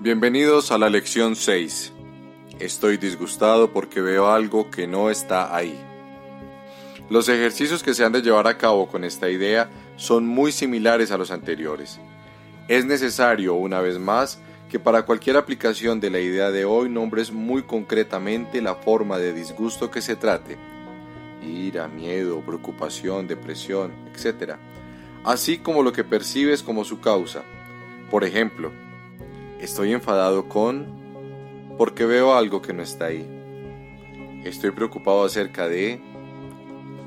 Bienvenidos a la lección 6. Estoy disgustado porque veo algo que no está ahí. Los ejercicios que se han de llevar a cabo con esta idea son muy similares a los anteriores. Es necesario, una vez más, que para cualquier aplicación de la idea de hoy nombres muy concretamente la forma de disgusto que se trate. Ira, miedo, preocupación, depresión, etc. Así como lo que percibes como su causa. Por ejemplo, Estoy enfadado con... porque veo algo que no está ahí. Estoy preocupado acerca de...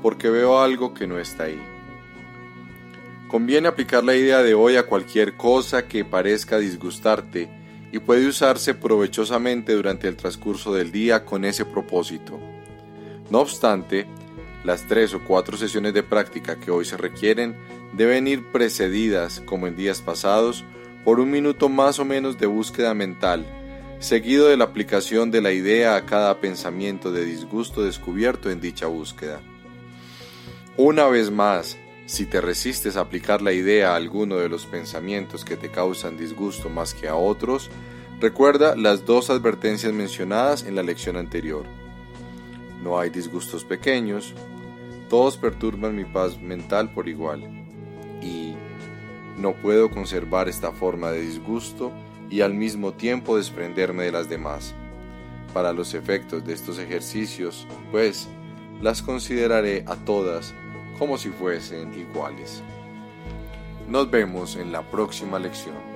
porque veo algo que no está ahí. Conviene aplicar la idea de hoy a cualquier cosa que parezca disgustarte y puede usarse provechosamente durante el transcurso del día con ese propósito. No obstante, las tres o cuatro sesiones de práctica que hoy se requieren deben ir precedidas, como en días pasados, por un minuto más o menos de búsqueda mental, seguido de la aplicación de la idea a cada pensamiento de disgusto descubierto en dicha búsqueda. Una vez más, si te resistes a aplicar la idea a alguno de los pensamientos que te causan disgusto más que a otros, recuerda las dos advertencias mencionadas en la lección anterior. No hay disgustos pequeños, todos perturban mi paz mental por igual. Y no puedo conservar esta forma de disgusto y al mismo tiempo desprenderme de las demás. Para los efectos de estos ejercicios, pues, las consideraré a todas como si fuesen iguales. Nos vemos en la próxima lección.